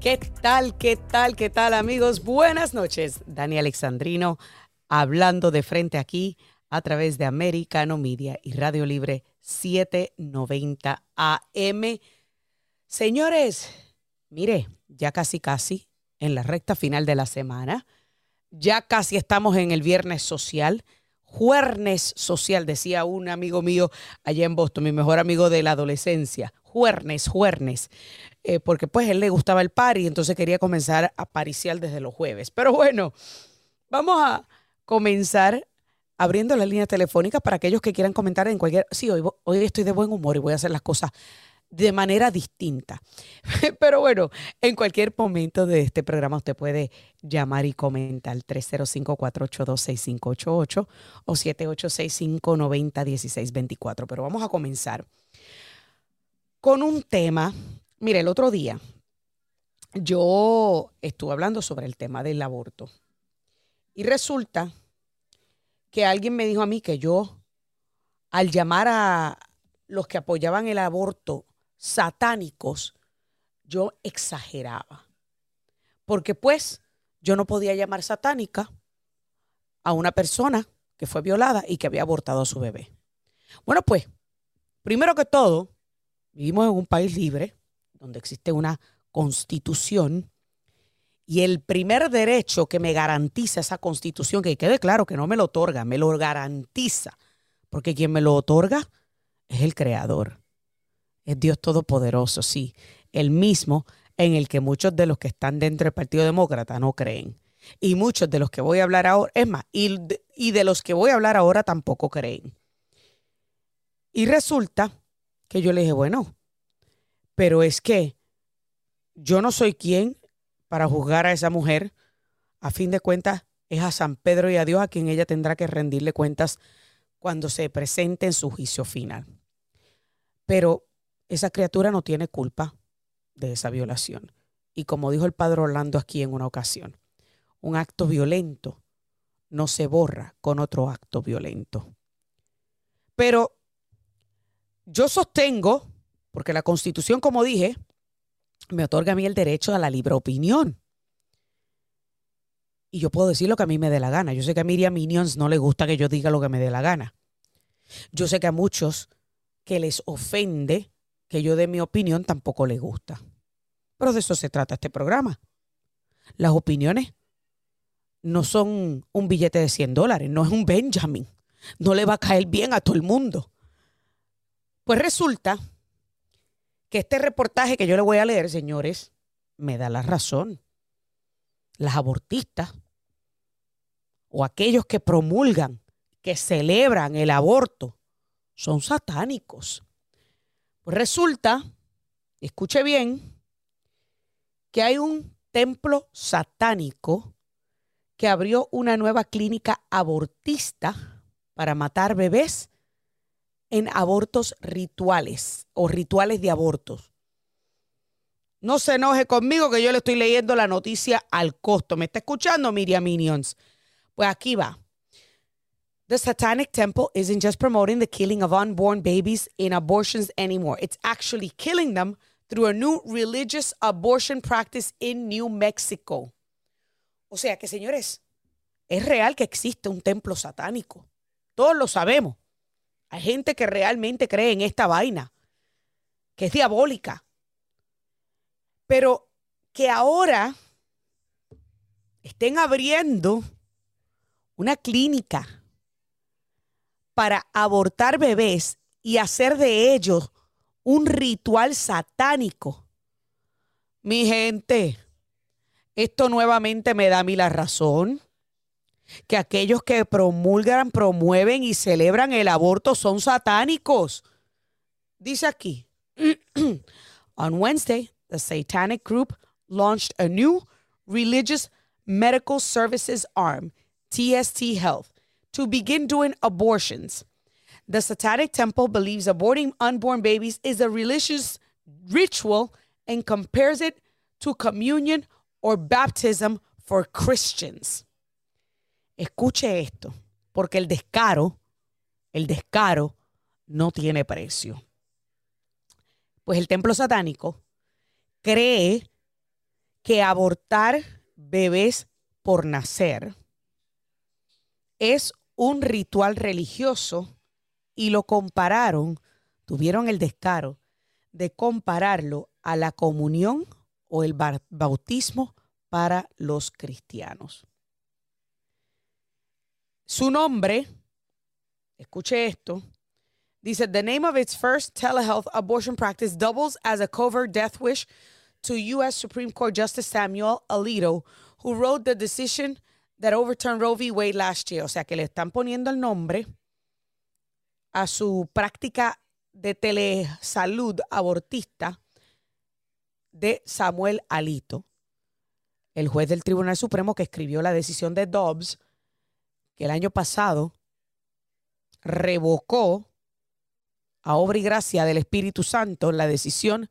¿Qué tal, qué tal, qué tal amigos? Buenas noches. Dani Alexandrino hablando de frente aquí a través de Americano Media y Radio Libre 790 AM. Señores, mire, ya casi casi en la recta final de la semana. Ya casi estamos en el viernes social. Juernes social, decía un amigo mío allá en Boston, mi mejor amigo de la adolescencia. Juernes, juernes. Eh, porque pues él le gustaba el par y entonces quería comenzar a pariciar desde los jueves. Pero bueno, vamos a comenzar abriendo la línea telefónica para aquellos que quieran comentar en cualquier... Sí, hoy, hoy estoy de buen humor y voy a hacer las cosas de manera distinta. Pero bueno, en cualquier momento de este programa usted puede llamar y comentar 305-482-6588 o 7865-901624. Pero vamos a comenzar con un tema. Mire, el otro día yo estuve hablando sobre el tema del aborto y resulta que alguien me dijo a mí que yo, al llamar a los que apoyaban el aborto satánicos, yo exageraba. Porque pues yo no podía llamar satánica a una persona que fue violada y que había abortado a su bebé. Bueno, pues, primero que todo, vivimos en un país libre, donde existe una constitución, y el primer derecho que me garantiza esa constitución, que quede claro que no me lo otorga, me lo garantiza, porque quien me lo otorga es el creador es Dios Todopoderoso, sí, el mismo en el que muchos de los que están dentro del Partido Demócrata no creen. Y muchos de los que voy a hablar ahora, es más, y, y de los que voy a hablar ahora tampoco creen. Y resulta que yo le dije, bueno, pero es que yo no soy quien para juzgar a esa mujer. A fin de cuentas, es a San Pedro y a Dios a quien ella tendrá que rendirle cuentas cuando se presente en su juicio final. Pero esa criatura no tiene culpa de esa violación. Y como dijo el padre Orlando aquí en una ocasión, un acto violento no se borra con otro acto violento. Pero yo sostengo, porque la constitución, como dije, me otorga a mí el derecho a la libre opinión. Y yo puedo decir lo que a mí me dé la gana. Yo sé que a Miriam Minions no le gusta que yo diga lo que me dé la gana. Yo sé que a muchos que les ofende que yo dé mi opinión tampoco le gusta. Pero de eso se trata este programa. Las opiniones no son un billete de 100 dólares, no es un Benjamin. No le va a caer bien a todo el mundo. Pues resulta que este reportaje que yo le voy a leer, señores, me da la razón. Las abortistas o aquellos que promulgan, que celebran el aborto, son satánicos. Pues resulta, escuche bien, que hay un templo satánico que abrió una nueva clínica abortista para matar bebés en abortos rituales o rituales de abortos. No se enoje conmigo que yo le estoy leyendo la noticia al costo. ¿Me está escuchando, Miriam Minions? Pues aquí va. The Satanic Temple isn't just promoting the killing of unborn babies in abortions anymore. It's actually killing them through a new religious abortion practice in New Mexico. O sea que, señores, es real que existe un templo satánico. Todos lo sabemos. Hay gente que realmente cree en esta vaina, que es diabólica. Pero que ahora estén abriendo una clínica para abortar bebés y hacer de ellos un ritual satánico. Mi gente, esto nuevamente me da a mí la razón que aquellos que promulgan, promueven y celebran el aborto son satánicos. Dice aquí, on Wednesday, the Satanic Group launched a new religious medical services arm, TST Health, to begin doing abortions. The Satanic Temple believes aborting unborn babies is a religious ritual and compares it to communion or baptism for Christians. Escuche esto, porque el descaro, el descaro no tiene precio. Pues el templo satánico cree que abortar bebés por nacer es un ritual religioso y lo compararon, tuvieron el descaro de compararlo a la comunión o el bautismo para los cristianos. Su nombre, escuche esto, dice, the name of its first telehealth abortion practice doubles as a covert death wish to U.S. Supreme Court Justice Samuel Alito, who wrote the decision that overturned Roe v. Wade last year. O sea que le están poniendo el nombre a su práctica de telesalud abortista de Samuel Alito, el juez del Tribunal Supremo que escribió la decisión de Dobbs, que el año pasado revocó a obra y gracia del Espíritu Santo la decisión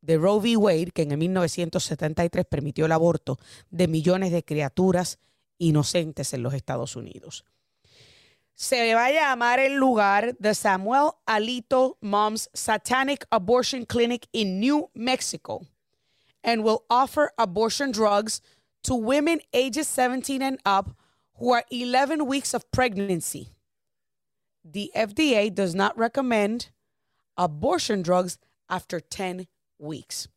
de Roe v. Wade, que en el 1973 permitió el aborto de millones de criaturas inocentes en los Estados Unidos. Se va a llamar el lugar de Samuel Alito Mom's Satanic Abortion Clinic in New Mexico and will offer abortion drugs to women ages 17 and up who are 11 weeks of pregnancy. The FDA does not recommend abortion drugs after 10 weeks.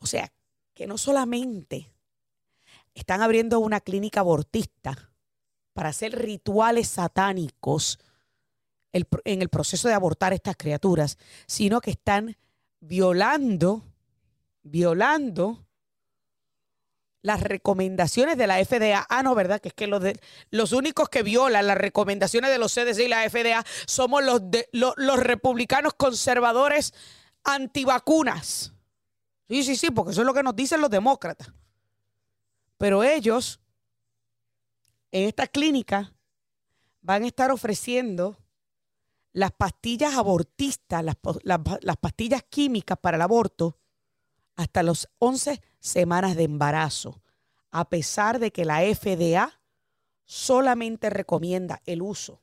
O sea, que no solamente están abriendo una clínica abortista para hacer rituales satánicos en el proceso de abortar estas criaturas, sino que están violando, violando las recomendaciones de la FDA. Ah, no, ¿verdad? Que es que los, de, los únicos que violan las recomendaciones de los CDC y la FDA somos los, los republicanos conservadores antivacunas. Sí, sí, sí, porque eso es lo que nos dicen los demócratas. Pero ellos, en esta clínica, van a estar ofreciendo las pastillas abortistas, las, las pastillas químicas para el aborto, hasta los 11 semanas de embarazo, a pesar de que la FDA solamente recomienda el uso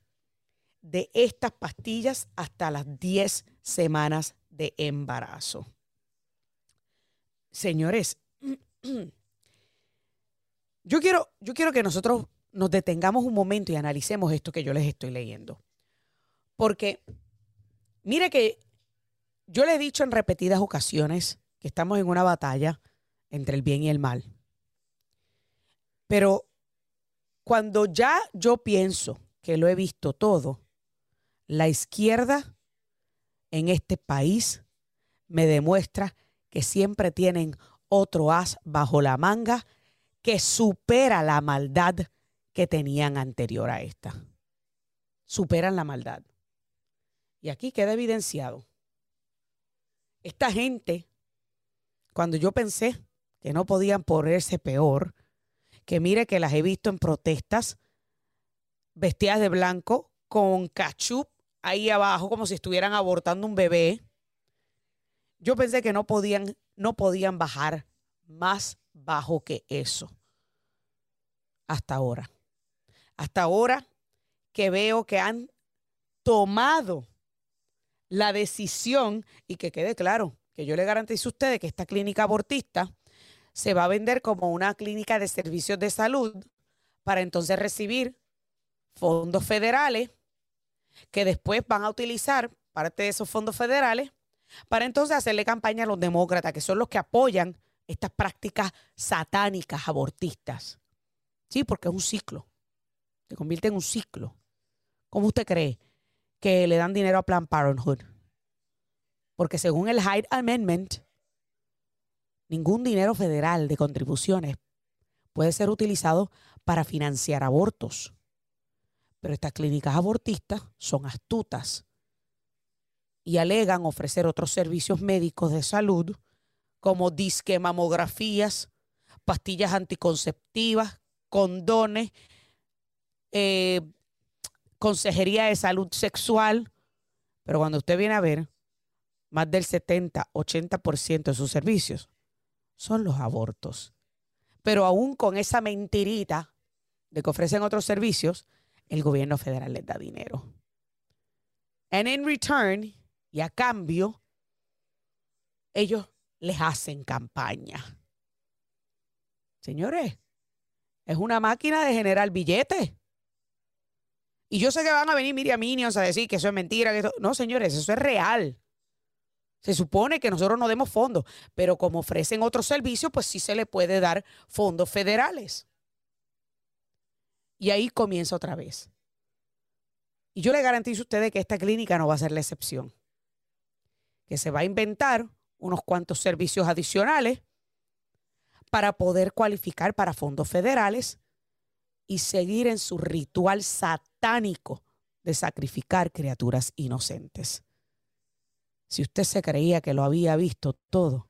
de estas pastillas hasta las 10 semanas de embarazo. Señores, yo quiero, yo quiero que nosotros nos detengamos un momento y analicemos esto que yo les estoy leyendo. Porque, mire que yo le he dicho en repetidas ocasiones que estamos en una batalla entre el bien y el mal. Pero cuando ya yo pienso que lo he visto todo, la izquierda en este país me demuestra que siempre tienen otro as bajo la manga que supera la maldad que tenían anterior a esta. Superan la maldad. Y aquí queda evidenciado. Esta gente cuando yo pensé que no podían ponerse peor, que mire que las he visto en protestas vestidas de blanco con cachup ahí abajo como si estuvieran abortando un bebé. Yo pensé que no podían no podían bajar más bajo que eso. Hasta ahora. Hasta ahora que veo que han tomado la decisión y que quede claro, que yo le garantizo a ustedes que esta clínica abortista se va a vender como una clínica de servicios de salud para entonces recibir fondos federales que después van a utilizar parte de esos fondos federales para entonces hacerle campaña a los demócratas, que son los que apoyan estas prácticas satánicas abortistas. Sí, porque es un ciclo. Se convierte en un ciclo. ¿Cómo usted cree que le dan dinero a Planned Parenthood? Porque según el Hyde Amendment, ningún dinero federal de contribuciones puede ser utilizado para financiar abortos. Pero estas clínicas abortistas son astutas y alegan ofrecer otros servicios médicos de salud como disque mamografías, pastillas anticonceptivas, condones, eh, consejería de salud sexual. Pero cuando usted viene a ver, más del 70-80% de sus servicios son los abortos. Pero aún con esa mentirita de que ofrecen otros servicios, el gobierno federal les da dinero. And in return, y a cambio, ellos les hacen campaña. Señores, es una máquina de generar billetes. Y yo sé que van a venir Miriam Minions a decir que eso es mentira. Que No, señores, eso es real. Se supone que nosotros no demos fondos, pero como ofrecen otros servicios, pues sí se le puede dar fondos federales. Y ahí comienza otra vez. Y yo le garantizo a ustedes que esta clínica no va a ser la excepción. Que se va a inventar unos cuantos servicios adicionales para poder cualificar para fondos federales y seguir en su ritual satánico de sacrificar criaturas inocentes. Si usted se creía que lo había visto todo,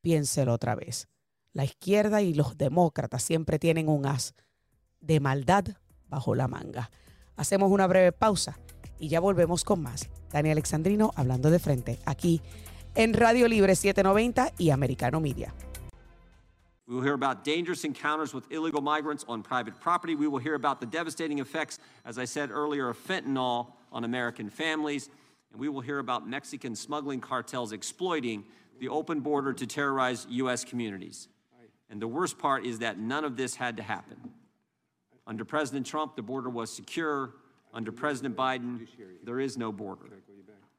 piénselo otra vez. La izquierda y los demócratas siempre tienen un as de maldad bajo la manga. Hacemos una breve pausa y ya volvemos con más. Dani Alexandrino hablando de frente aquí en Radio Libre 790 y Americano Media. We will hear about dangerous encounters with illegal migrants on private property. We will hear about the devastating effects, as I said earlier, of fentanyl on American families. And we will hear about Mexican smuggling cartels exploiting the open border to terrorize U.S. communities. And the worst part is that none of this had to happen. Under President Trump, the border was secure. Under President Biden, there is no border.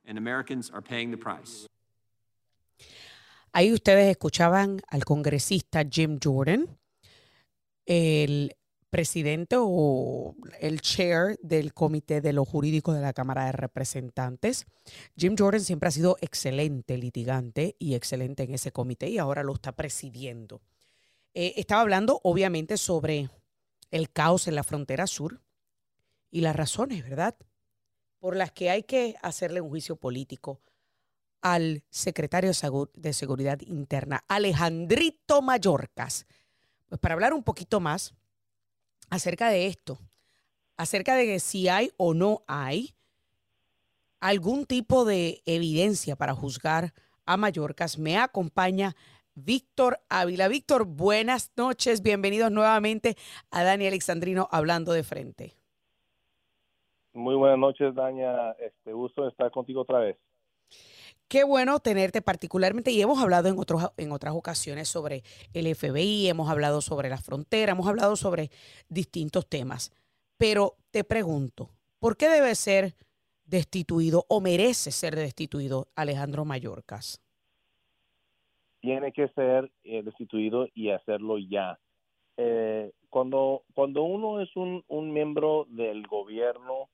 And Americans are paying the price. Ahí ustedes escuchaban al congresista Jim Jordan, el presidente o el chair del Comité de lo Jurídico de la Cámara de Representantes. Jim Jordan siempre ha sido excelente litigante y excelente en ese comité y ahora lo está presidiendo. Eh, estaba hablando obviamente sobre el caos en la frontera sur y las razones, ¿verdad? Por las que hay que hacerle un juicio político al secretario de Seguridad Interna, Alejandrito Mayorkas. Pues para hablar un poquito más acerca de esto, acerca de si hay o no hay algún tipo de evidencia para juzgar a Mayorkas, me acompaña Víctor Ávila. Víctor, buenas noches, bienvenidos nuevamente a Dani Alexandrino hablando de frente. Muy buenas noches, Daña. Este gusto estar contigo otra vez. Qué bueno tenerte particularmente y hemos hablado en, otros, en otras ocasiones sobre el FBI, hemos hablado sobre la frontera, hemos hablado sobre distintos temas. Pero te pregunto, ¿por qué debe ser destituido o merece ser destituido Alejandro Mayorkas? Tiene que ser eh, destituido y hacerlo ya. Eh, cuando, cuando uno es un, un miembro del gobierno,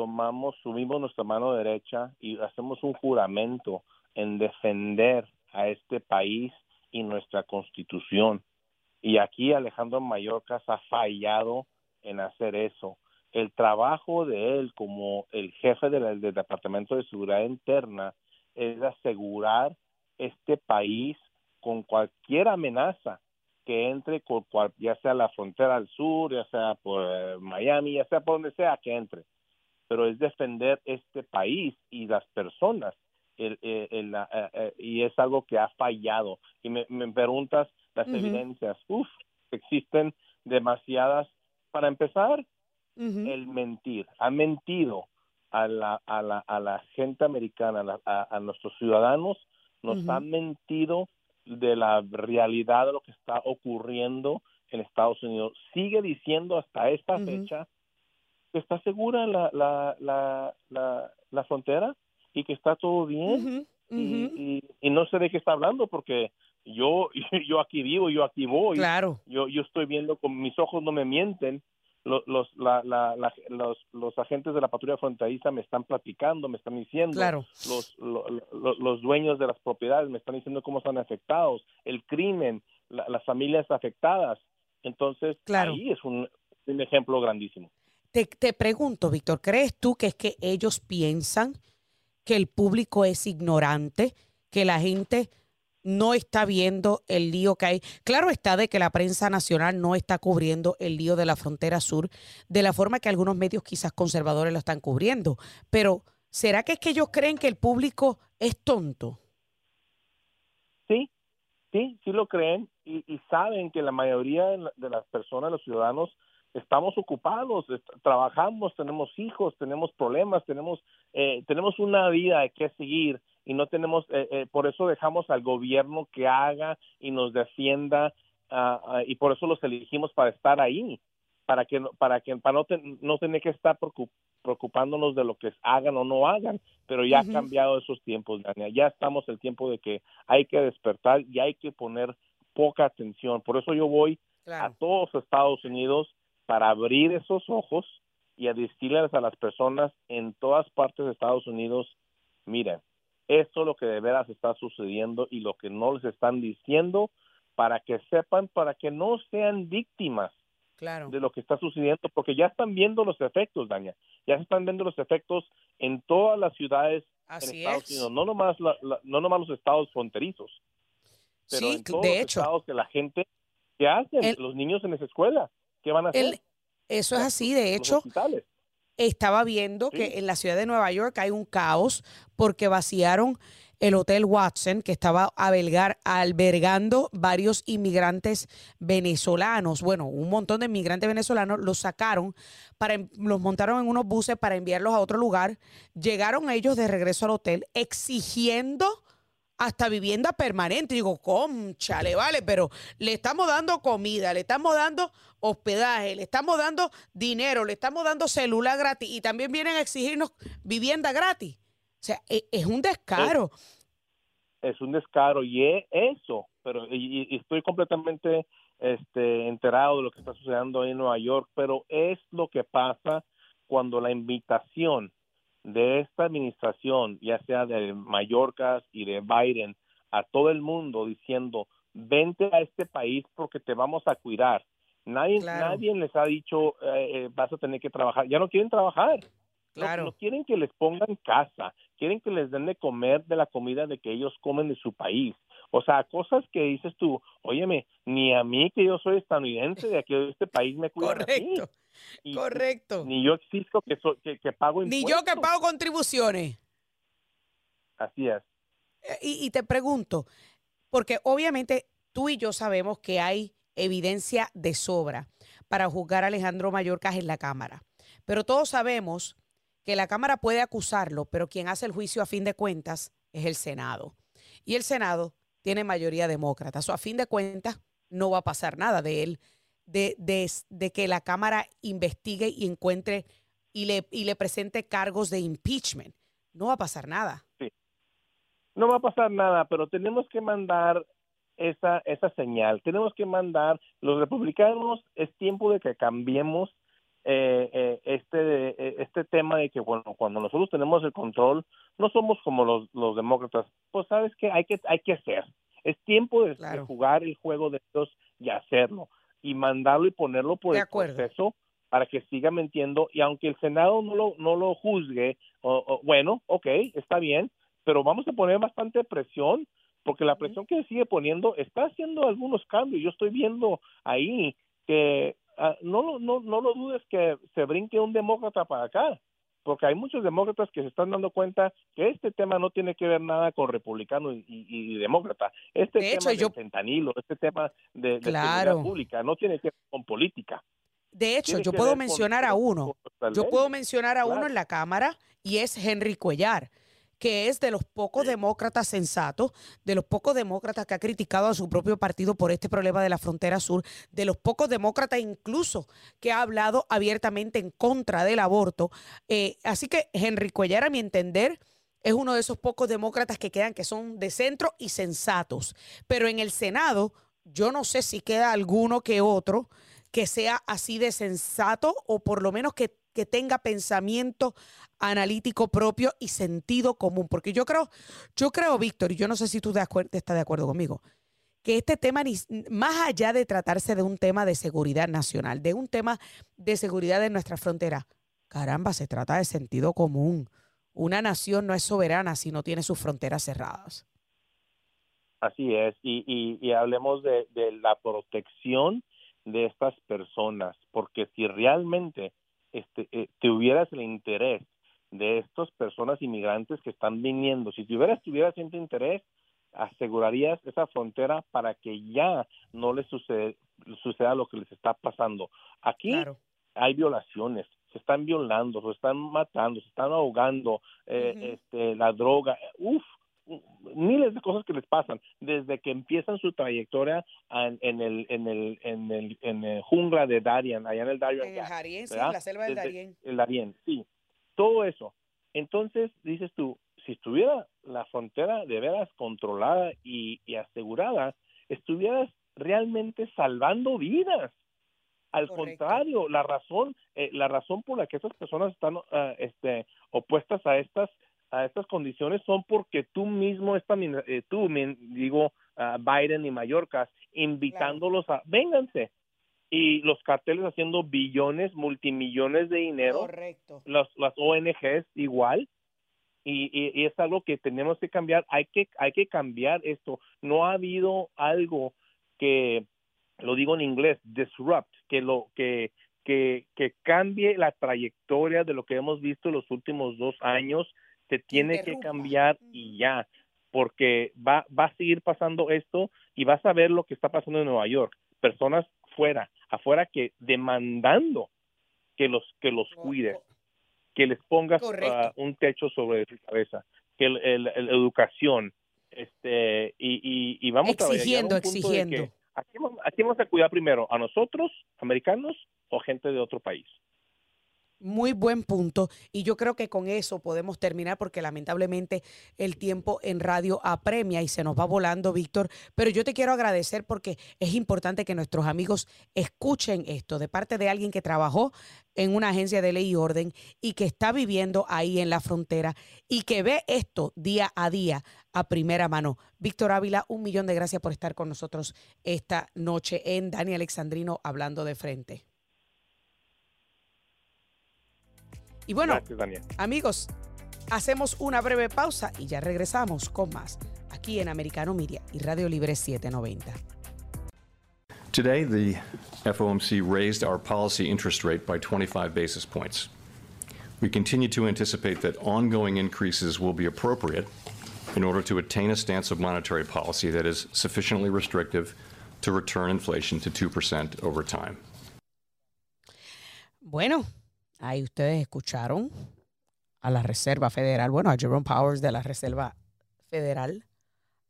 tomamos, subimos nuestra mano derecha y hacemos un juramento en defender a este país y nuestra constitución. Y aquí Alejandro Mayorkas ha fallado en hacer eso. El trabajo de él como el jefe del, Departamento de Seguridad Interna es asegurar este país con cualquier amenaza que entre, ya sea la frontera al sur, ya sea por eh, Miami, ya sea por donde sea que entre pero es defender este país y las personas. El, eh, eh, y es algo que ha fallado. Y me, preguntas las evidencias. Uf, existen demasiadas. Para empezar, el mentir. Ha mentido a la, a la, a la gente americana, a, nuestros ciudadanos, nos ha mentido de la realidad de lo que está ocurriendo en Estados Unidos. Sigue diciendo hasta esta fecha que está segura la, la, la, la, la frontera y que está todo bien Y, y, no sé de qué está hablando porque yo yo aquí vivo yo aquí voy. Claro. Yo yo estoy viendo con mis ojos no me mienten. Los los, la, la, los los agentes de la patrulla fronteriza me están platicando me están diciendo. Claro. los, los, los dueños de las propiedades me están diciendo cómo están afectados el crimen las familias afectadas. Entonces ahí es un, un ejemplo grandísimo te, te pregunto, Víctor, ¿crees tú que es que ellos piensan que el público es ignorante, que la gente no está viendo el lío que hay. Claro está de que la prensa nacional no está cubriendo el lío de la frontera sur de la forma que algunos medios quizás conservadores lo están cubriendo, pero ¿será que es que ellos creen que el público es tonto? Sí, sí, sí lo creen y, y saben que la mayoría de las personas, los ciudadanos, estamos ocupados, trabajamos, tenemos hijos, tenemos problemas, tenemos eh, tenemos una vida que seguir y no tenemos, eh, eh, por eso dejamos al gobierno que haga y nos defienda ah, y por eso los elegimos para estar ahí, para que para que para no, no tener que estar preocupándonos de lo que hagan o no hagan, pero ya han cambiado esos tiempos, Dania. Ya estamos el tiempo de que hay que despertar y hay que poner poca atención. Por eso yo voy a todos Estados Unidos para abrir esos ojos y a decirles a las personas en todas partes de Estados Unidos, miren, esto es lo que de veras está sucediendo y lo que no les están diciendo para que sepan, para que no sean víctimas de lo que está sucediendo, porque ya están viendo los efectos, Daña, ya se están viendo los efectos en todas las ciudades en Estados Unidos, no nomás, no nomás los estados fronterizos, pero en todos de los hecho, estados que la gente, ¿qué hacen los niños en esa escuela? ¿Qué van a hacer? eso es así, de hecho, estaba viendo que en la ciudad de Nueva York hay un caos porque vaciaron el Hotel Watson, que estaba albergando varios inmigrantes venezolanos. Bueno, un montón de inmigrantes venezolanos los sacaron, para, los montaron en unos buses para enviarlos a otro lugar. Llegaron ellos de regreso al hotel exigiendo hasta vivienda permanente. Digo, conchale, vale, pero le estamos dando comida, le estamos dando hospedaje, le estamos dando dinero, le estamos dando celular gratis y también vienen a exigirnos vivienda gratis. O sea, e, es, un descaro. Es, un descaro y es eso, pero y, estoy completamente este, enterado de lo que está sucediendo en Nueva York, pero es lo que pasa cuando la invitación de esta administración, ya sea de Mallorca y de Biden, a todo el mundo diciendo, vente a este país porque te vamos a cuidar. Nadie, nadie les ha dicho, eh, eh, vas a tener que trabajar. Ya no quieren trabajar. Claro. No, quieren que les pongan casa, quieren que les den de comer de la comida de que ellos comen de su país. O sea, cosas que dices tú, óyeme, ni a mí que yo soy estadounidense de aquí de este país me cuidan Correcto. Correcto. Ni yo existo que, que, pago impuestos. Ni yo que pago contribuciones. Así es. Eh, y, y te pregunto, porque obviamente tú y yo sabemos que hay evidencia de sobra para juzgar a Alejandro Mayorkas en la Cámara. Pero todos sabemos que la Cámara puede acusarlo, pero quien hace el juicio a fin de cuentas es el Senado. Y el Senado tiene mayoría demócrata. So, a fin de cuentas, no va a pasar nada de él, de, de, que la Cámara investigue y encuentre y le, y le presente cargos de impeachment. No va a pasar nada. Sí. No va a pasar nada, pero tenemos que mandar esa, esa señal. Tenemos que mandar, los republicanos, es tiempo de que cambiemos eh, eh, este, eh, este tema de que, bueno, cuando nosotros tenemos el control, no somos como los, los demócratas. Pues sabes que hay que, hay que hacer. Es tiempo de, jugar el juego de ellos y hacerlo. Y mandarlo y ponerlo por el proceso para que siga mintiendo. Y aunque el Senado no lo, no lo juzgue, o, bueno, ok, está bien, pero vamos a poner bastante presión porque la presión que sigue poniendo está haciendo algunos cambios. Yo estoy viendo ahí que Ah, no, no, no lo dudes que se brinque un demócrata para acá, porque hay muchos demócratas que se están dando cuenta que este tema no tiene que ver nada con republicano y, demócrata. Este tema de fentanilo, este tema de, de pública, no tiene que ver con política. De hecho, yo puedo mencionar a uno. Yo puedo mencionar a uno en la Cámara y es Henry Cuellar que es de los pocos demócratas sensatos, de los pocos demócratas que ha criticado a su propio partido por este problema de la frontera sur, de los pocos demócratas incluso que ha hablado abiertamente en contra del aborto. Eh, así que Henry Cuellar, a mi entender, es uno de esos pocos demócratas que quedan que son de centro y sensatos. Pero en el Senado, yo no sé si queda alguno que otro que sea así de sensato o por lo menos que que tenga pensamiento analítico propio y sentido común. Porque yo creo, yo creo, Víctor, y yo no sé si tú estás de acuerdo conmigo, que este tema, más allá de tratarse de un tema de seguridad nacional, de un tema de seguridad de nuestra frontera, caramba, se trata de sentido común. Una nación no es soberana si no tiene sus fronteras cerradas. Así es, y, hablemos de, de la protección de estas personas, porque si realmente este, eh, tuvieras el interés de estas personas inmigrantes que están viniendo, si tuvieras, tuvieras ese interés, asegurarías esa frontera para que ya no les sucede, suceda lo que les está pasando. Aquí hay violaciones, se están violando, se están matando, se están ahogando, eh, este, la droga, uff, miles de cosas que les pasan desde que empiezan su trayectoria en, el en el en el en el jungla de Darien, allá en el Darien. En el sí, la selva del Darien. El Darien, sí. Todo eso. Entonces, dices tú, si estuviera la frontera de veras controlada y, asegurada, estuvieras realmente salvando vidas. Al contrario, la razón, eh, la razón por la que esas personas están ah, este, opuestas a estas a estas condiciones son porque tú mismo, esta, eh, tú, digo, Biden y Mallorca, invitándolos a, vénganse. Y los carteles haciendo billones, multimillones de dinero. Correcto. Las, las ONGs igual. Y, y, es algo que tenemos que cambiar. Hay que, hay que cambiar esto. No ha habido algo que, lo digo en inglés, disrupt, que lo que que, que cambie la trayectoria de lo que hemos visto los últimos dos años se tiene que cambiar y ya, porque va, va a seguir pasando esto y vas a ver lo que está pasando en Nueva York. Personas fuera, afuera que demandando que los que los cuides, que les pongas ah, un techo sobre su cabeza, que la educación, este y, y, vamos exigiendo, a exigiendo. aquí, aquí vamos a cuidar primero a nosotros, americanos o gente de otro país. Muy buen punto y yo creo que con eso podemos terminar porque lamentablemente el tiempo en radio apremia y se nos va volando, Víctor. Pero yo te quiero agradecer porque es importante que nuestros amigos escuchen esto de parte de alguien que trabajó en una agencia de ley y orden y que está viviendo ahí en la frontera y que ve esto día a día a primera mano. Víctor Ávila, un millón de gracias por estar con nosotros esta noche en Dani Alexandrino hablando de frente. Y bueno, amigos, hacemos una breve pausa y ya regresamos con más aquí en Americano Media y Radio Libre 790. Today, the FOMC raised our policy interest rate by 25 basis points. We continue to anticipate that ongoing increases will be appropriate in order to attain a stance of monetary policy that is sufficiently restrictive to return inflation to 2% over time. Bueno, Ahí ustedes escucharon a la Reserva Federal, bueno, a Jerome Powers de la Reserva Federal,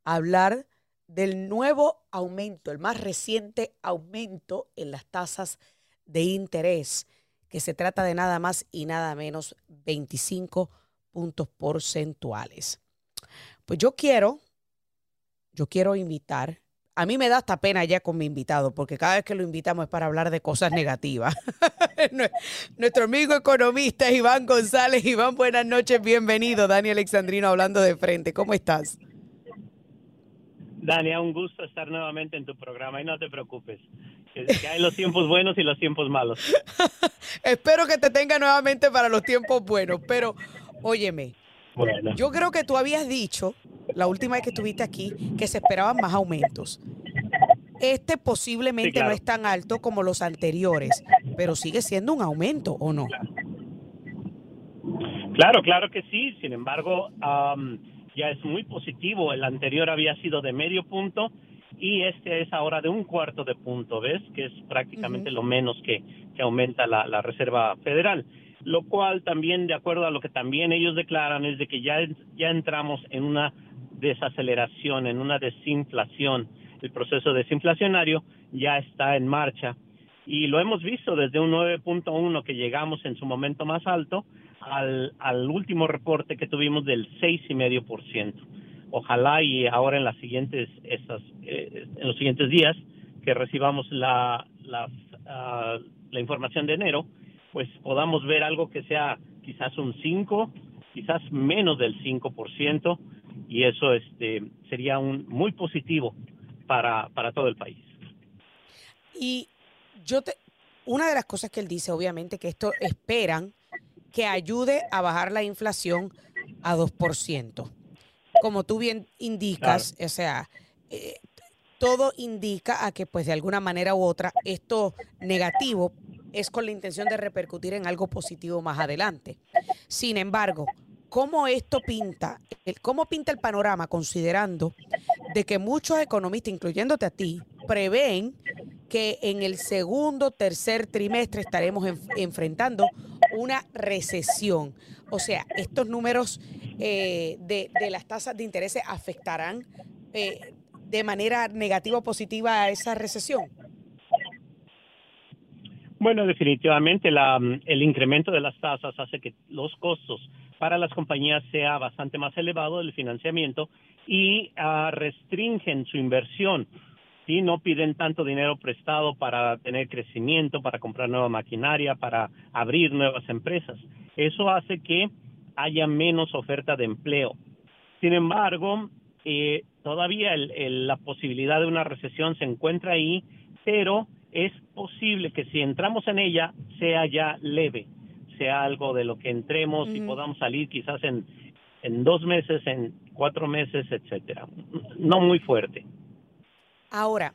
hablar del nuevo aumento, el más reciente aumento en las tasas de interés, que se trata de nada más y nada menos 25 puntos porcentuales. Pues yo quiero, yo quiero invitar a mí me da hasta pena ya con mi invitado, porque cada vez que lo invitamos es para hablar de cosas negativas. Nuestro amigo economista Iván González. Iván, buenas noches, bienvenido. Dani Alexandrino hablando de frente. ¿Cómo estás? Dani, un gusto estar nuevamente en tu programa y no te preocupes, que, hay los tiempos buenos y los tiempos malos. Espero que te tenga nuevamente para los tiempos buenos, pero óyeme, yo creo que tú habías dicho la última vez que estuviste aquí, que se esperaban más aumentos. Este posiblemente no es tan alto como los anteriores, pero sigue siendo un aumento, ¿o no? Claro, claro que sí. Sin embargo, ya es muy positivo. El anterior había sido de medio punto y este es ahora de un cuarto de punto, ¿ves? Que es prácticamente lo menos que, que aumenta la, la Reserva Federal lo cual también, de acuerdo a lo que también ellos declaran, es de que ya, ya entramos en una desaceleración, en una desinflación. El proceso desinflacionario ya está en marcha y lo hemos visto desde un 9.1 que llegamos en su momento más alto al, al último reporte que tuvimos del 6,5%. Ojalá y ahora en las siguientes esas, eh, en los siguientes días que recibamos la la, ah, la información de enero, pues podamos ver algo que sea quizás un 5, quizás menos del 5%, y eso este, sería un, muy positivo para, para todo el país. Y yo te, una de las cosas que él dice, obviamente, que esto esperan que ayude a bajar la inflación a 2%. Como tú bien indicas, o sea, eh, todo indica a que pues de alguna manera u otra esto negativo es con la intención de repercutir en algo positivo más adelante. Sin embargo, ¿cómo esto pinta? ¿Cómo pinta el panorama considerando de que muchos economistas, incluyéndote a ti, prevén que en el segundo, tercer trimestre estaremos enfrentando una recesión? O sea, estos números eh, de, las tasas de interés afectarán eh, de manera negativa o positiva a esa recesión? Bueno, definitivamente la, el incremento de las tasas hace que los costos para las compañías sea bastante más elevado del financiamiento y uh, restringen su inversión. ¿sí? No piden tanto dinero prestado para tener crecimiento, para comprar nueva maquinaria, para abrir nuevas empresas. Eso hace que haya menos oferta de empleo. Sin embargo, eh, todavía el, la posibilidad de una recesión se encuentra ahí, pero es posible que si entramos en ella sea ya leve, sea algo de lo que entremos y podamos salir quizás en, en dos meses, en cuatro meses, etcétera. No muy fuerte. Ahora,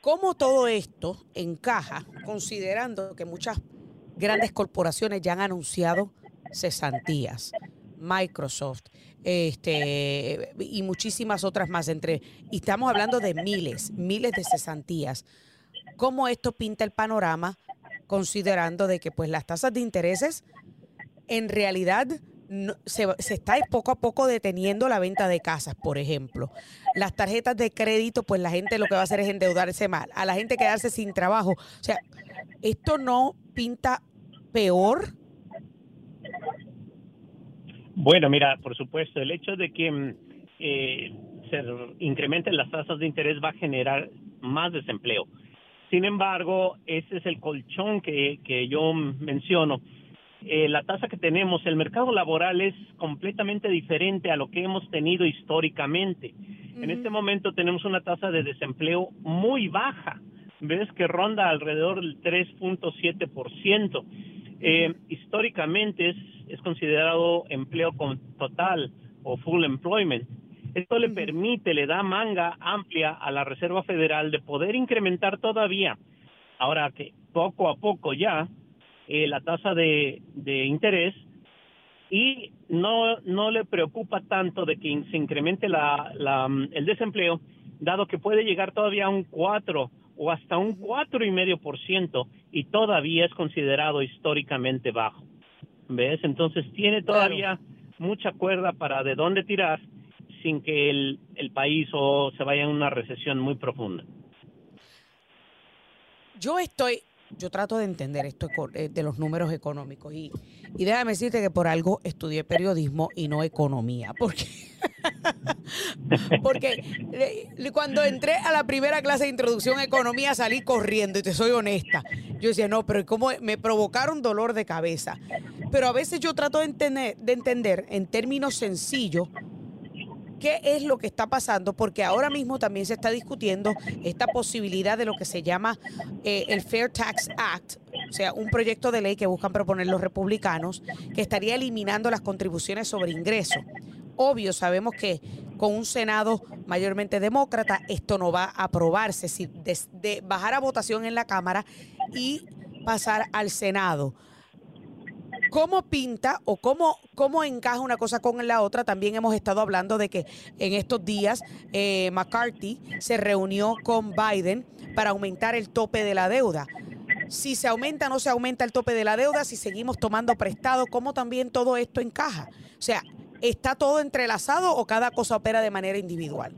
¿cómo todo esto encaja considerando que muchas grandes corporaciones ya han anunciado cesantías? Microsoft, este, y muchísimas otras más entre y estamos hablando de miles, miles de cesantías cómo esto pinta el panorama, considerando de que pues las tasas de intereses en realidad se, está poco a poco deteniendo la venta de casas, por ejemplo. Las tarjetas de crédito, pues la gente lo que va a hacer es endeudarse mal, a la gente quedarse sin trabajo. O sea, ¿esto no pinta peor? Bueno, mira, por supuesto, el hecho de que eh, se incrementen las tasas de interés va a generar más desempleo. Sin embargo, ese es el colchón que, que yo menciono. Eh, la tasa que tenemos, el mercado laboral es completamente diferente a lo que hemos tenido históricamente. Uh -huh. En este momento tenemos una tasa de desempleo muy baja, ves que ronda alrededor del 3.7%. Eh, históricamente es, es considerado empleo con total o full employment. Esto le permite, le da manga amplia a la Reserva Federal de poder incrementar todavía. Ahora que poco a poco ya eh, la tasa de, de interés y no, no le preocupa tanto de que se incremente la, la, el desempleo, dado que puede llegar todavía a un 4 o hasta un cuatro y medio por ciento y todavía es considerado históricamente bajo. ¿Ves? Entonces tiene todavía claro. mucha cuerda para de dónde tirar sin que el, el país o se vaya en una recesión muy profunda. Yo estoy, yo trato de entender esto de los números económicos y, y déjame decirte que por algo estudié periodismo y no economía, porque, porque cuando entré a la primera clase de introducción a economía salí corriendo y te soy honesta. Yo decía, no, pero como me provocaron dolor de cabeza. Pero a veces yo trato de entender, de entender en términos sencillos qué es lo que está pasando, porque ahora mismo también se está discutiendo esta posibilidad de lo que se llama eh, el Fair Tax Act, o sea, un proyecto de ley que buscan proponer los republicanos, que estaría eliminando las contribuciones sobre ingresos. Obvio, sabemos que con un Senado mayormente demócrata esto no va a aprobarse, si de bajar a votación en la Cámara y pasar al Senado. ¿Cómo pinta o cómo, cómo encaja una cosa con la otra? También hemos estado hablando de que en estos días eh, McCarthy se reunió con Biden para aumentar el tope de la deuda. Si se aumenta o no se aumenta el tope de la deuda, si seguimos tomando prestado, ¿cómo también todo esto encaja? O sea, ¿está todo entrelazado o cada cosa opera de manera individual?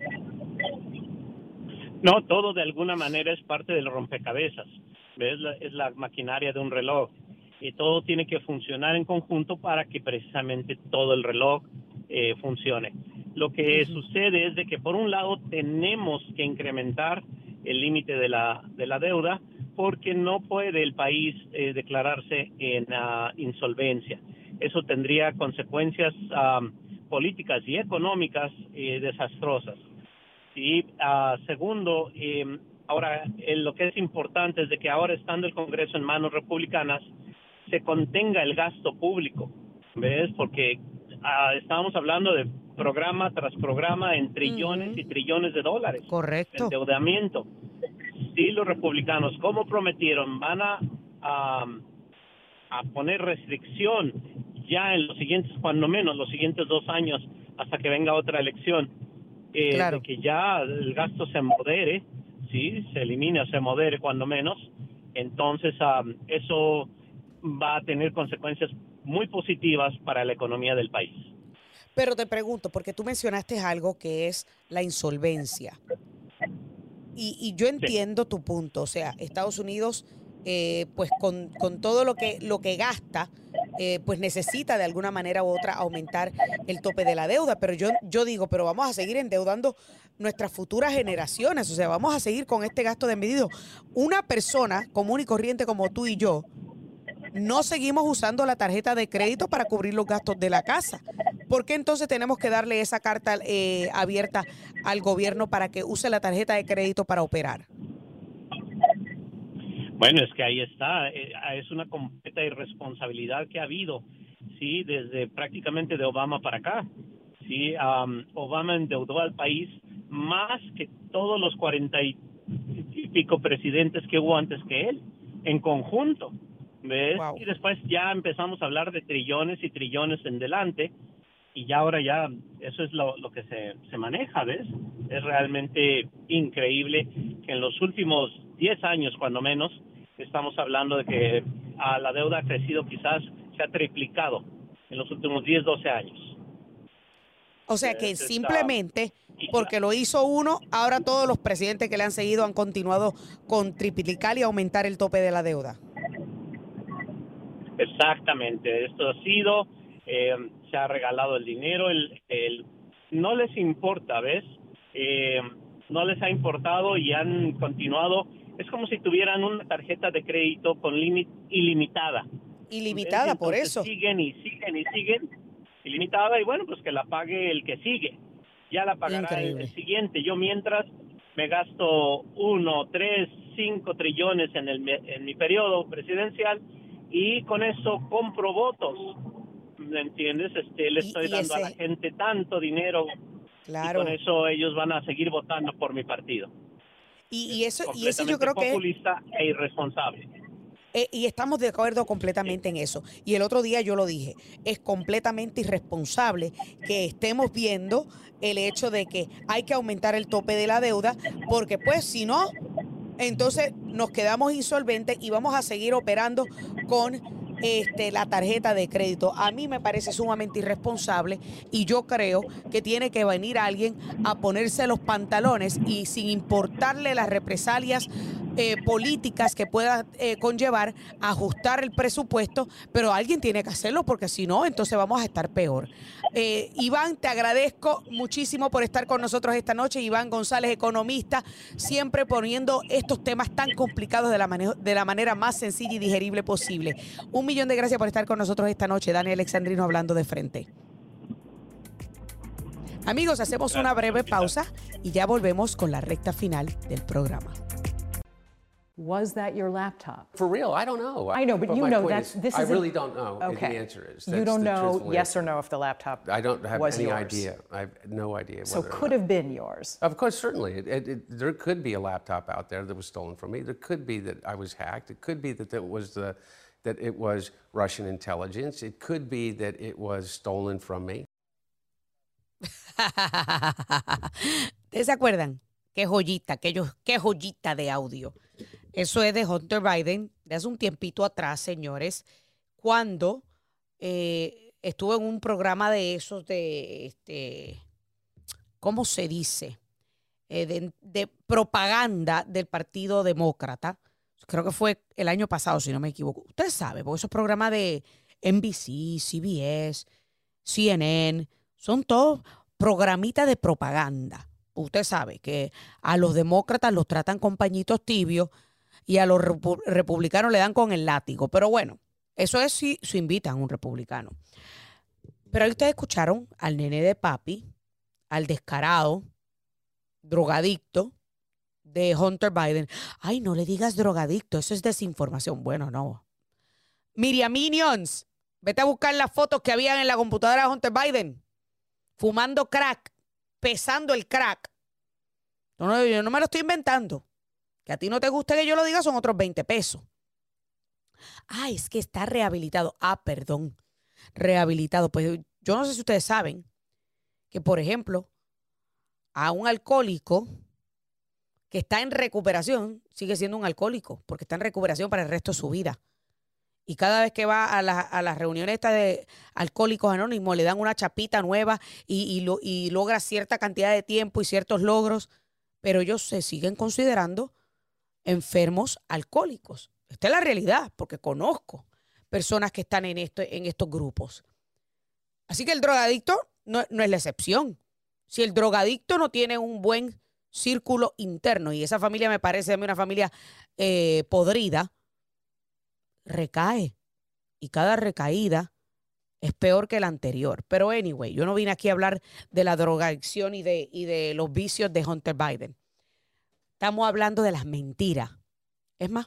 No, todo de alguna manera es parte del rompecabezas. Es la maquinaria de un reloj todo tiene que funcionar en conjunto para que precisamente todo el reloj eh, funcione. Lo que uh -huh. sucede es de que por un lado tenemos que incrementar el límite de la, de la deuda porque no puede el país eh, declararse en uh, insolvencia. Eso tendría consecuencias um, políticas y económicas eh, desastrosas. Y uh, segundo, eh, ahora lo que es importante es de que ahora estando el Congreso en manos republicanas, se contenga el gasto público, ¿ves? Porque uh, estábamos hablando de programa tras programa en trillones uh -huh. y trillones de dólares. Correcto. De endeudamiento. Sí, los republicanos, como prometieron, van a, a, a poner restricción ya en los siguientes, cuando menos, los siguientes dos años, hasta que venga otra elección, eh, claro. de que ya el gasto se modere, sí, se elimine o se modere cuando menos, entonces um, eso va a tener consecuencias muy positivas para la economía del país. Pero te pregunto, porque tú mencionaste algo que es la insolvencia. Y, y yo entiendo tu punto. O sea, Estados Unidos, eh, pues con, con todo lo que, lo que gasta, eh, pues necesita de alguna manera u otra aumentar el tope de la deuda. Pero yo, yo digo, pero vamos a seguir endeudando nuestras futuras generaciones. O sea, vamos a seguir con este gasto desmedido. Una persona común y corriente como tú y yo, no seguimos usando la tarjeta de crédito para cubrir los gastos de la casa. ¿Por qué entonces tenemos que darle esa carta eh, abierta al gobierno para que use la tarjeta de crédito para operar? Bueno, es que ahí está, eh, es una completa irresponsabilidad que ha habido, sí, desde prácticamente de Obama para acá. Sí, um, Obama endeudó al país más que todos los cuarenta y pico presidentes que hubo antes que él, en conjunto. ¿Ves? Wow. Y después ya empezamos a hablar de trillones y trillones en delante y ya ahora ya eso es lo, lo que se, se maneja, ¿ves? Es realmente increíble que en los últimos 10 años, cuando menos, estamos hablando de que ah, la deuda ha crecido quizás, se ha triplicado en los últimos 10, 12 años. O sea que simplemente porque lo hizo uno, ahora todos los presidentes que le han seguido han continuado con triplicar y aumentar el tope de la deuda. Exactamente, esto ha sido, eh, se ha regalado el dinero, el, el- no les importa, ¿ves? Eh, no les ha importado y han continuado. Es como si tuvieran una tarjeta de crédito con límite ilimitada. Ilimitada, por eso. Siguen y siguen y siguen, ilimitada, y bueno, pues que la pague el que sigue. Ya la pagará el, Increíble. el siguiente. Yo mientras me gasto uno, tres, cinco trillones en, el, en mi periodo presidencial y con eso compro votos. ¿Me entiendes? Este, le estoy dando a la gente tanto dinero Claro. y con eso ellos van a seguir votando por mi partido. Y, y eso, y eso yo creo que populista e irresponsable. Eh, y estamos de acuerdo completamente en eso. Y el otro día yo lo dije, es completamente irresponsable que estemos viendo el hecho de que hay que aumentar el tope de la deuda, porque pues si no, entonces nos quedamos insolventes y vamos a seguir operando con este, la tarjeta de crédito. A mí me parece sumamente irresponsable y yo creo que tiene que venir alguien a ponerse los pantalones y sin importarle las represalias eh, políticas que pueda eh, conllevar ajustar el presupuesto, pero alguien tiene que hacerlo porque si no, entonces vamos a estar peor. Eh, Iván, te agradezco muchísimo por estar con nosotros esta noche. Iván González, economista, siempre poniendo estos temas tan complicados de la, de la manera más sencilla y digerible posible. Un millón de gracias por estar con nosotros esta noche. Dani Alexandrino hablando de frente. Amigos, hacemos una breve pausa y ya volvemos con la recta final del programa. Was that your laptop? For real, I don't know. I know, but you know point that's is, this I is a- really don't know. Okay. The answer is you don't know truthful yes or no if the laptop I don't have was any yours. idea. I have no idea. So whether or could not. have been yours. Of course, certainly. It, it, it, there could be a laptop out there that was stolen from me. There could be that I was hacked. It could be that it was the, that it was Russian intelligence. It could be that it was stolen from me. ¿Ustedes se acuerdan? Qué joyita, qué, yo- qué joyita de audio. Eso es de Hunter Biden de hace un tiempito atrás, señores, cuando eh, estuvo en un programa de esos de, este, ¿cómo se dice? Eh, de, propaganda del Partido Demócrata. Creo que fue el año pasado, si no me equivoco. Usted sabe, porque esos programas de NBC, CBS, CNN, son todos programitas de propaganda. Usted sabe que a los demócratas los tratan con pañitos tibios y a los repu- republicanos le dan con el látigo. Pero bueno, eso es si, si invitan a un republicano. Pero ahí ustedes escucharon al nene de papi, al descarado, drogadicto de Hunter Biden. Ay, no le digas drogadicto, eso es desinformación. Bueno, no. Miriam Minions, vete a buscar las fotos que habían en la computadora de Hunter Biden, fumando crack, pesando el crack. No, no, yo no me lo estoy inventando. Que a ti no te guste que yo lo diga son otros 20 pesos. Ah, es que está rehabilitado. Ah, perdón. Rehabilitado. Pues yo no sé si ustedes saben que, por ejemplo, a un alcohólico que está en recuperación sigue siendo un alcohólico porque está en recuperación para el resto de su vida. Y cada vez que va a, la- a las reuniones de alcohólicos anónimos, le dan una chapita nueva y, y lo- y logra cierta cantidad de tiempo y ciertos logros, pero ellos se siguen considerando enfermos alcohólicos. Esta es la realidad, porque conozco personas que están en, esto, en estos grupos. Así que el drogadicto no, no es la excepción. Si el drogadicto no tiene un buen círculo interno, y esa familia me parece a mí una familia eh, podrida, recae. Y cada recaída es peor que la anterior. Pero anyway, yo no vine aquí a hablar de la drogadicción y de, y de los vicios de Hunter Biden. Estamos hablando de las mentiras. Es más,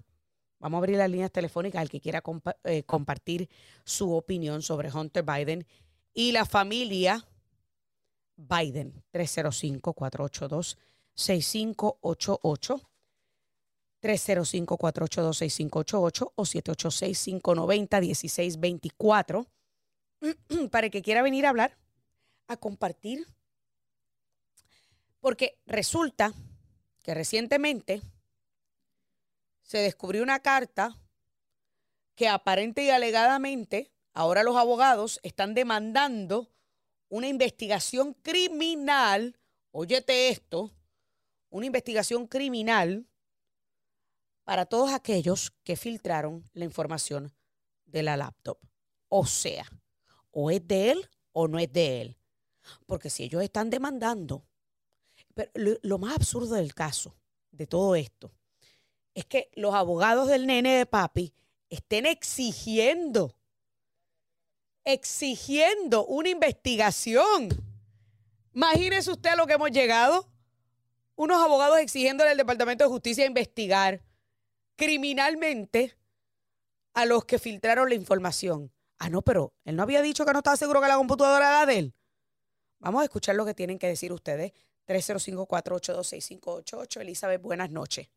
vamos a abrir las líneas telefónicas al que quiera compa- eh, compartir su opinión sobre Hunter Biden y la familia Biden. 305-482-6588. 305-482-6588 o 786-590-1624 para el que quiera venir a hablar, a compartir. Porque resulta que recientemente se descubrió una carta que aparente y alegadamente ahora los abogados están demandando una investigación criminal, óyete esto, una investigación criminal para todos aquellos que filtraron la información de la laptop. O sea, o es de él o no es de él. Porque si ellos están demandando, pero lo, más absurdo del caso, de todo esto, es que los abogados del nene de papi estén exigiendo, exigiendo una investigación. Imagínese usted a lo que hemos llegado. Unos abogados exigiéndole al Departamento de Justicia investigar criminalmente a los que filtraron la información. Ah, no, pero él no había dicho que no estaba seguro que la computadora era de él. Vamos a escuchar lo que tienen que decir ustedes. 305-482-6588. Elizabeth, buenas noches.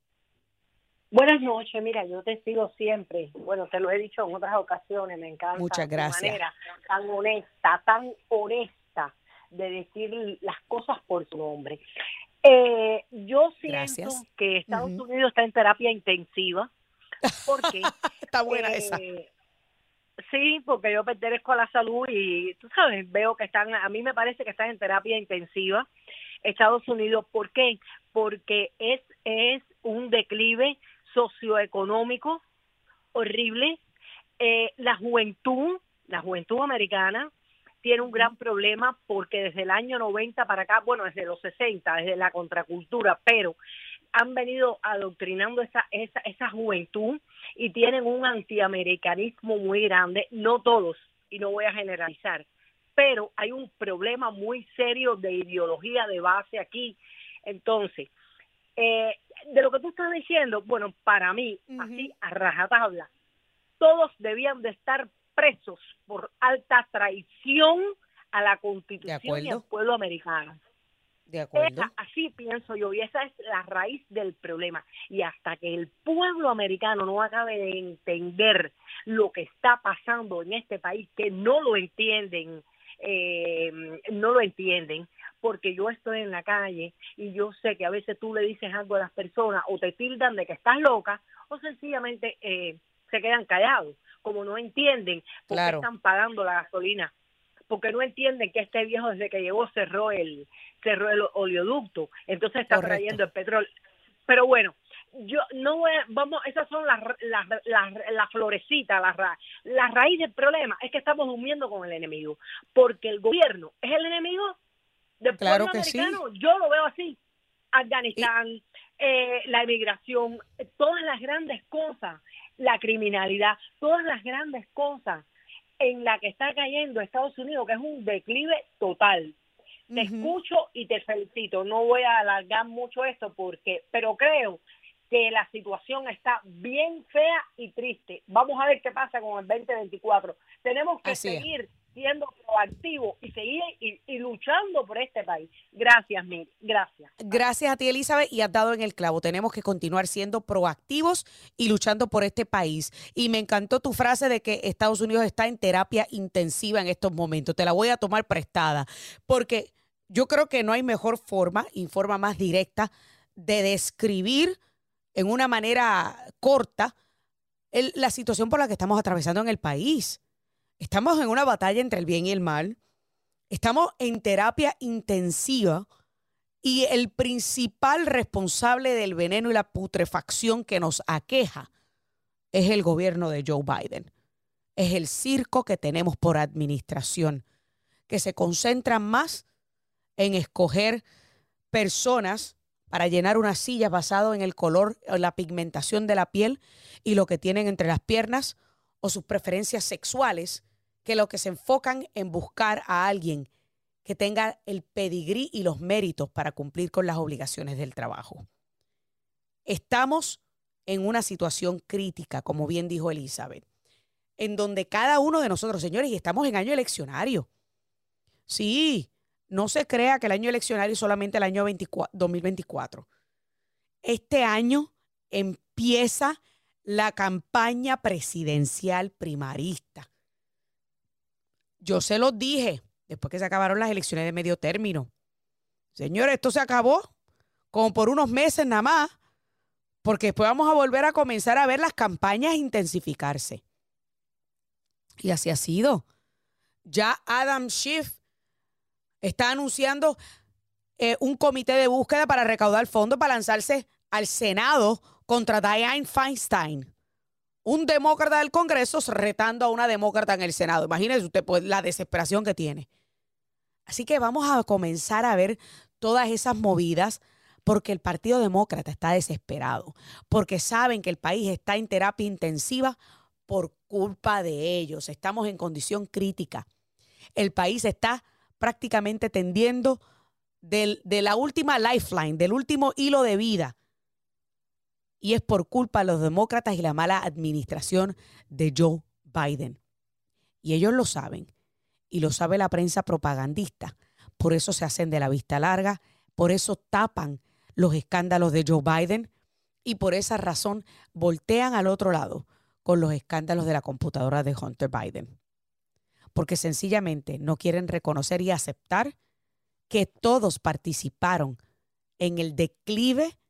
Buenas noches, mira, yo te sigo siempre. Bueno, te lo he dicho en otras ocasiones, me encanta Muchas tu gracias. manera tan honesta, tan honesta de decir las cosas por su nombre. Eh, yo siento Gracias. que Estados. Unidos está en terapia intensiva porque Está buena esa. eh, Sí, porque yo pertenezco a la salud y tú sabes, veo que están, a mí me parece que están en terapia intensiva. Estados Unidos, ¿por qué? Porque es, es un declive socioeconómico horrible. Eh, la juventud, la juventud americana, tiene un gran problema porque desde el año 90 para acá, bueno, desde los 60, desde la contracultura, pero han venido adoctrinando esa, esa, esa juventud y tienen un antiamericanismo muy grande, no todos, y no voy a generalizar, pero hay un problema muy serio de ideología de base aquí. Entonces, eh, de lo que tú estás diciendo, bueno, para mí, así a rajatabla, todos debían de estar presos por alta traición a la constitución y al pueblo americano. De acuerdo. Esa- así pienso yo, y esa es la raíz del problema. Y hasta que el pueblo americano no acabe de entender lo que está pasando en este país, que no lo entienden, eh, no lo entienden, porque yo estoy en la calle y yo sé que a veces tú le dices algo a las personas o te tildan de que estás loca o sencillamente eh, se quedan callados, como no entienden por qué están pagando la gasolina porque no entienden que este viejo desde que llegó cerró el cerró el oleoducto, entonces está Correcto. trayendo el petróleo. Pero bueno, yo no vamos, esas son las las las las florecitas, las ra- la raíz del problema es que estamos durmiendo con el enemigo, porque el gobierno es el enemigo del Claro pueblo que sí. americano, yo lo veo así. Afganistán, eh, la inmigración, todas las grandes cosas, la criminalidad, todas las grandes cosas en la que está cayendo Estados Unidos, que es un declive total. Te escucho y te felicito. No voy a alargar mucho esto porque, pero creo que la situación está bien fea y triste. Vamos a ver qué pasa con el 2024. Tenemos que Así es. seguir siendo proactivos y seguir y, y luchando por este país. Gracias, Miri. Gracias. Gracias a ti, Elizabeth, y has dado en el clavo. Tenemos que continuar siendo proactivos y luchando por este país. Y me encantó tu frase de que Estados Unidos está en terapia intensiva en estos momentos. Te la voy a tomar prestada, porque yo creo que no hay mejor forma y forma más directa de describir en una manera corta la situación por la que estamos atravesando en el país. Estamos en una batalla entre el bien y el mal. Estamos en terapia intensiva y el principal responsable del veneno y la putrefacción que nos aqueja es el gobierno de Joe Biden. Es el circo que tenemos por administración, que se concentra más en escoger personas para llenar unas sillas basado en el color o la pigmentación de la piel y lo que tienen entre las piernas o sus preferencias sexuales, que lo que se enfocan en buscar a alguien que tenga el pedigrí y los méritos para cumplir con las obligaciones del trabajo. Estamos en una situación crítica, como bien dijo Elizabeth, en donde cada uno de nosotros, señores, y estamos en año eleccionario. Sí, no se crea que el año eleccionario es solamente el año 24 2024. Este año empieza la campaña presidencial primarista. Yo se los dije después que se acabaron las elecciones de medio término. Señores, esto se acabó como por unos meses nada más, porque después vamos a volver a comenzar a ver las campañas intensificarse. Y así ha sido. Ya Adam Schiff está anunciando eh, un comité de búsqueda para recaudar fondos para lanzarse al Senado contra Dianne Feinstein, un demócrata del Congreso retando a una demócrata en el Senado. Imagínese usted pues, la desesperación que tiene. Así que vamos a comenzar a ver todas esas movidas porque el Partido Demócrata está desesperado, porque saben que el país está en terapia intensiva por culpa de ellos. Estamos en condición crítica. El país está prácticamente tendiendo de la última lifeline, del último hilo de vida. Y es por culpa de los demócratas y la mala administración de Joe Biden. Y ellos lo saben. Y lo sabe la prensa propagandista. Por eso se hacen de la vista larga. Por eso tapan los escándalos de Joe Biden. Y por esa razón voltean al otro lado con los escándalos de la computadora de Hunter Biden. Porque sencillamente no quieren reconocer y aceptar que todos participaron en el declive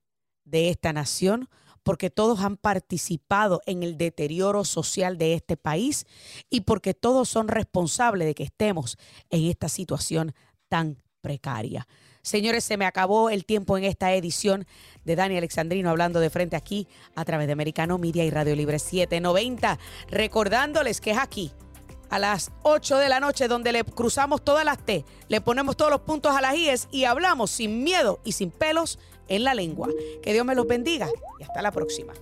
de esta nación, porque todos han participado en el deterioro social de este país y porque todos son responsables de que estemos en esta situación tan precaria. Señores, se me acabó el tiempo en esta edición de Dani Alexandrino hablando de frente aquí a través de Americano Media y Radio Libre 790. Recordándoles que es aquí a las 8 de la noche donde le cruzamos todas las T, le ponemos todos los puntos a las IES y hablamos sin miedo y sin pelos en la lengua. Que Dios me los bendiga y hasta la próxima.